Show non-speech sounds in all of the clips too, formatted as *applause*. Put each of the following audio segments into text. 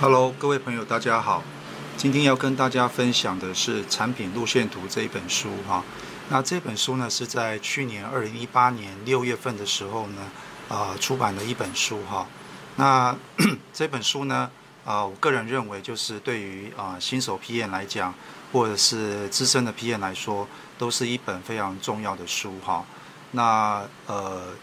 Hello，各位朋友，大家好。今天要跟大家分享的是《产品路线图》这一本书哈。那这本书呢是在去年二零一八年六月份的时候呢，啊出版的一本书哈。那 *clears throat* 这本书呢，啊我个人认为就是对于啊新手 PM 来讲，或者是资深的 PM 来说，都是一本非常重要的书哈。那呃，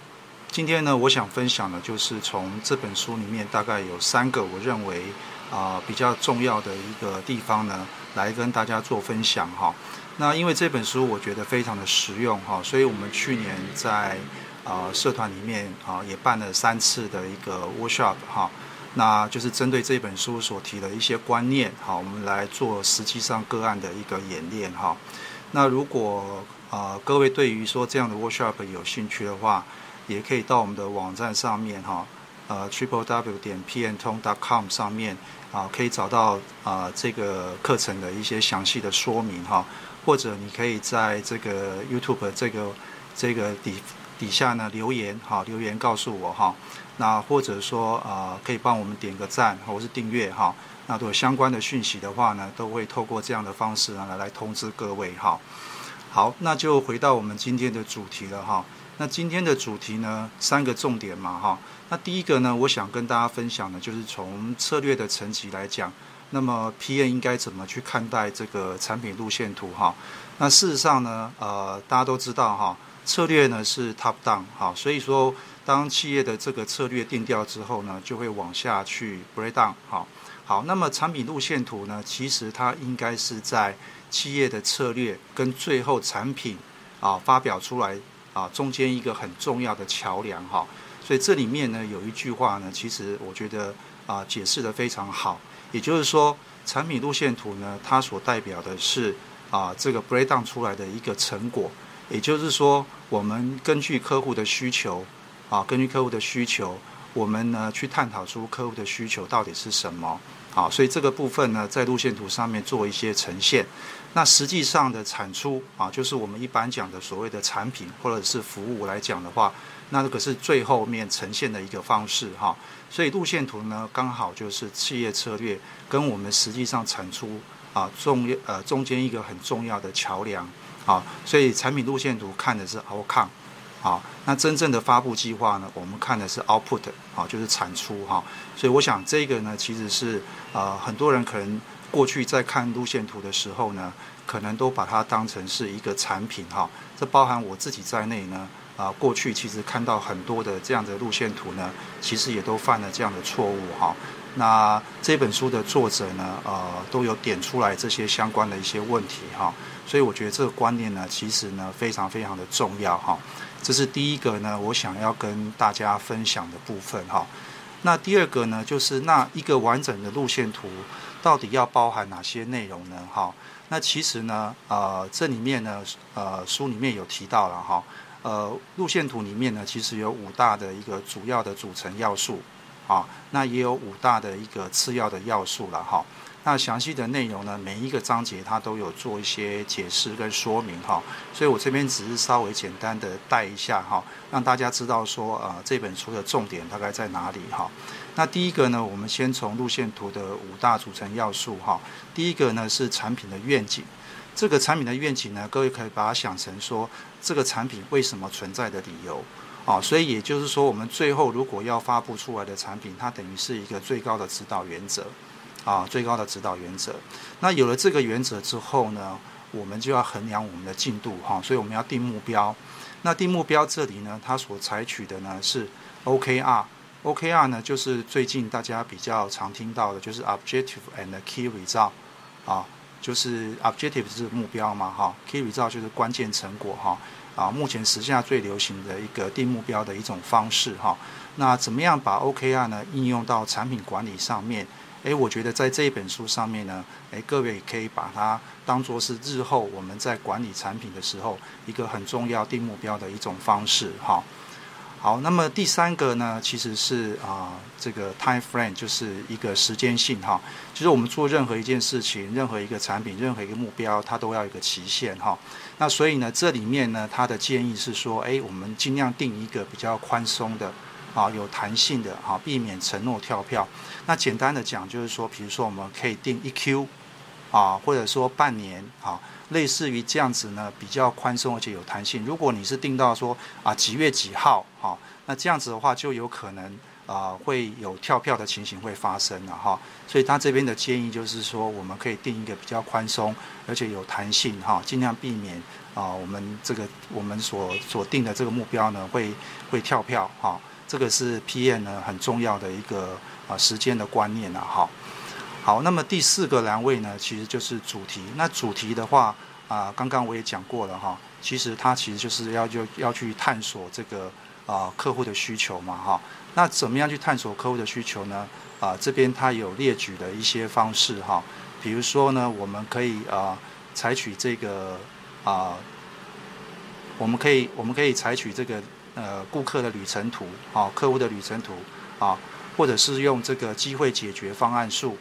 今天呢，我想分享的就是从这本书里面大概有三个我认为啊比较重要的一个地方呢，来跟大家做分享哈。那因为这本书我觉得非常的实用哈，所以我们去年在啊社团里面啊也办了三次的一个 workshop 哈，那就是针对这本书所提的一些观念哈，我们来做实际上个案的一个演练哈。那如果啊，各位对于说这样的 workshop 有兴趣的话，也可以到我们的网站上面哈，呃，triple w 点 p n 通 dot com 上面啊，可以找到啊这个课程的一些详细的说明哈，或者你可以在这个 YouTube 这个这个底底下呢留言哈，留言告诉我哈，那或者说啊，可以帮我们点个赞或是订阅哈，那都有相关的讯息的话呢，都会透过这样的方式呢来来通知各位哈。好，那就回到我们今天的主题了哈。那今天的主题呢，三个重点嘛哈。那第一个呢，我想跟大家分享的，就是从策略的层级来讲，那么 p n 应该怎么去看待这个产品路线图哈。那事实上呢，呃，大家都知道哈，策略呢是 top down 哈，所以说当企业的这个策略定调之后呢，就会往下去 break down 哈。好，那么产品路线图呢，其实它应该是在企业的策略跟最后产品啊发表出来啊中间一个很重要的桥梁哈，所以这里面呢有一句话呢，其实我觉得啊解释的非常好，也就是说产品路线图呢，它所代表的是啊这个 breakdown 出来的一个成果，也就是说我们根据客户的需求啊，根据客户的需求，我们呢去探讨出客户的需求到底是什么。好，所以这个部分呢，在路线图上面做一些呈现。那实际上的产出啊，就是我们一般讲的所谓的产品或者是服务来讲的话，那这个是最后面呈现的一个方式哈。所以路线图呢，刚好就是企业策略跟我们实际上产出啊重要呃中间一个很重要的桥梁啊。所以产品路线图看的是 outcome。好，那真正的发布计划呢？我们看的是 output，啊，就是产出哈。所以我想这个呢，其实是呃很多人可能过去在看路线图的时候呢，可能都把它当成是一个产品哈。这包含我自己在内呢，啊，过去其实看到很多的这样的路线图呢，其实也都犯了这样的错误哈。那这本书的作者呢，呃，都有点出来这些相关的一些问题哈。所以我觉得这个观念呢，其实呢非常非常的重要哈。这是第一个呢，我想要跟大家分享的部分哈。那第二个呢，就是那一个完整的路线图到底要包含哪些内容呢？哈，那其实呢，呃，这里面呢，呃，书里面有提到了哈，呃，路线图里面呢，其实有五大的一个主要的组成要素，啊，那也有五大的一个次要的要素了哈。那详细的内容呢？每一个章节它都有做一些解释跟说明哈，所以我这边只是稍微简单的带一下哈，让大家知道说呃这本书的重点大概在哪里哈。那第一个呢，我们先从路线图的五大组成要素哈。第一个呢是产品的愿景，这个产品的愿景呢，各位可以把它想成说这个产品为什么存在的理由啊。所以也就是说，我们最后如果要发布出来的产品，它等于是一个最高的指导原则。啊，最高的指导原则。那有了这个原则之后呢，我们就要衡量我们的进度哈，所以我们要定目标。那定目标这里呢，它所采取的呢是 OKR。OKR 呢，就是最近大家比较常听到的，就是 Objective and Key Result。啊，就是 Objective 是目标嘛哈，Key Result 就是关键成果哈。啊目前时下最流行的一个定目标的一种方式哈。那怎么样把 OKR 呢应用到产品管理上面？诶，我觉得在这一本书上面呢，诶，各位可以把它当做是日后我们在管理产品的时候一个很重要定目标的一种方式哈。好，那么第三个呢，其实是啊，这个 time frame 就是一个时间性哈。就是我们做任何一件事情、任何一个产品、任何一个目标，它都要一个期限哈。那所以呢，这里面呢，它的建议是说，诶，我们尽量定一个比较宽松的。啊，有弹性的啊，避免承诺跳票。那简单的讲就是说，比如说我们可以定一 Q 啊，或者说半年啊，类似于这样子呢，比较宽松而且有弹性。如果你是定到说啊几月几号啊，那这样子的话就有可能。啊，会有跳票的情形会发生了哈，所以他这边的建议就是说，我们可以定一个比较宽松，而且有弹性哈，尽量避免啊，我们这个我们所所定的这个目标呢，会会跳票哈，这个是 PM 呢很重要的一个啊时间的观念了哈。好，那么第四个栏位呢，其实就是主题。那主题的话啊，刚刚我也讲过了哈，其实它其实就是要就要去探索这个啊客户的需求嘛哈。那怎么样去探索客户的需求呢？啊，这边它有列举的一些方式哈，比如说呢，我们可以啊采取这个啊，我们可以我们可以采取这个呃顾客的旅程图啊，客户的旅程图啊，或者是用这个机会解决方案数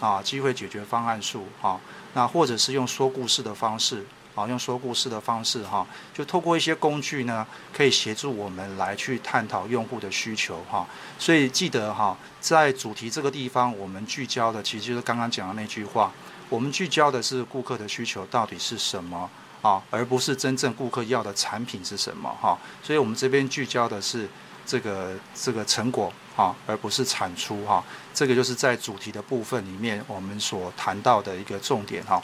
啊，机会解决方案数啊，那或者是用说故事的方式。啊，用说故事的方式哈，就透过一些工具呢，可以协助我们来去探讨用户的需求哈。所以记得哈，在主题这个地方，我们聚焦的其实就是刚刚讲的那句话，我们聚焦的是顾客的需求到底是什么啊，而不是真正顾客要的产品是什么哈。所以我们这边聚焦的是这个这个成果哈，而不是产出哈。这个就是在主题的部分里面我们所谈到的一个重点哈。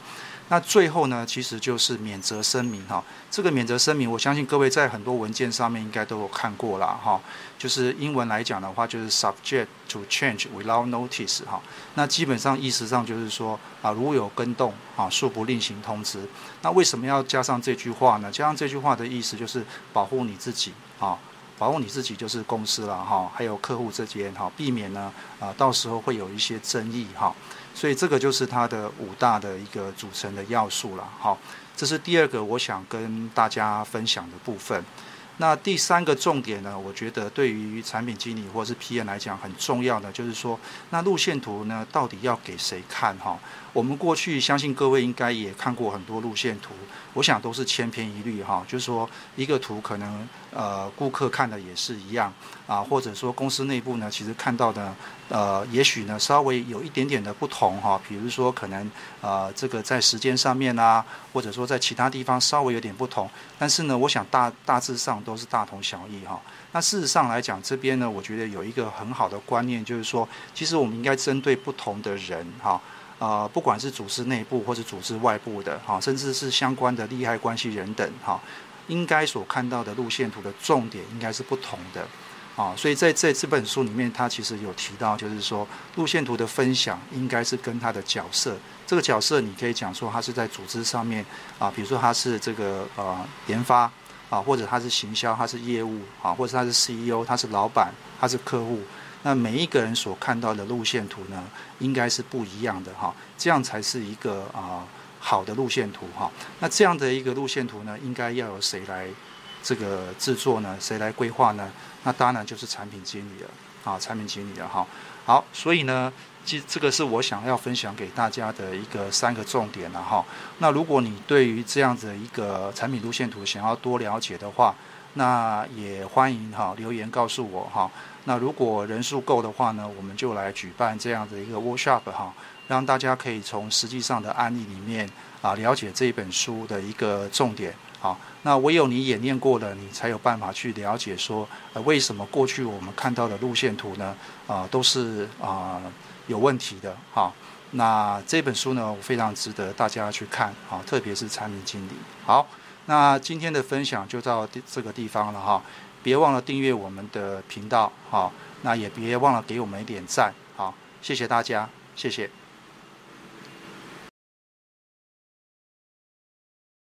那最后呢，其实就是免责声明哈。这个免责声明，我相信各位在很多文件上面应该都有看过了哈。就是英文来讲的话，就是 subject to change without notice 哈。那基本上意思上就是说啊，如有跟动啊，恕不另行通知。那为什么要加上这句话呢？加上这句话的意思就是保护你自己啊，保护你自己就是公司了哈，还有客户之间哈，避免呢啊，到时候会有一些争议哈。所以这个就是它的五大的一个组成的要素了，哈，这是第二个我想跟大家分享的部分。那第三个重点呢，我觉得对于产品经理或是 PM 来讲很重要的，就是说，那路线图呢，到底要给谁看哈？我们过去相信各位应该也看过很多路线图，我想都是千篇一律哈，就是说一个图可能呃顾客看的也是一样啊，或者说公司内部呢其实看到的呃也许呢稍微有一点点的不同哈，比如说可能呃这个在时间上面啊，或者说在其他地方稍微有点不同，但是呢我想大大致上都是大同小异哈。那事实上来讲这边呢，我觉得有一个很好的观念就是说，其实我们应该针对不同的人哈。啊，不管是组织内部或者组织外部的，哈，甚至是相关的利害关系人等，哈，应该所看到的路线图的重点应该是不同的，啊，所以在这这本书里面，他其实有提到，就是说路线图的分享应该是跟他的角色，这个角色你可以讲说他是在组织上面，啊，比如说他是这个呃研发，啊，或者他是行销，他是业务，啊，或者他是 CEO，他是老板，他是客户。那每一个人所看到的路线图呢，应该是不一样的哈，这样才是一个啊好的路线图哈。那这样的一个路线图呢，应该要由谁来这个制作呢？谁来规划呢？那当然就是产品经理了啊，产品经理了哈。好，所以呢，这这个是我想要分享给大家的一个三个重点了哈。那如果你对于这样的一个产品路线图想要多了解的话，那也欢迎哈留言告诉我哈。那如果人数够的话呢，我们就来举办这样的一个 workshop 哈，让大家可以从实际上的案例里面啊了解这本书的一个重点。好，那唯有你演练过了，你才有办法去了解说，为什么过去我们看到的路线图呢，啊，都是啊有问题的。好，那这本书呢，非常值得大家去看。好，特别是产品经理。好。那今天的分享就到这个地方了哈，别忘了订阅我们的频道哈，那也别忘了给我们一点赞好，谢谢大家，谢谢。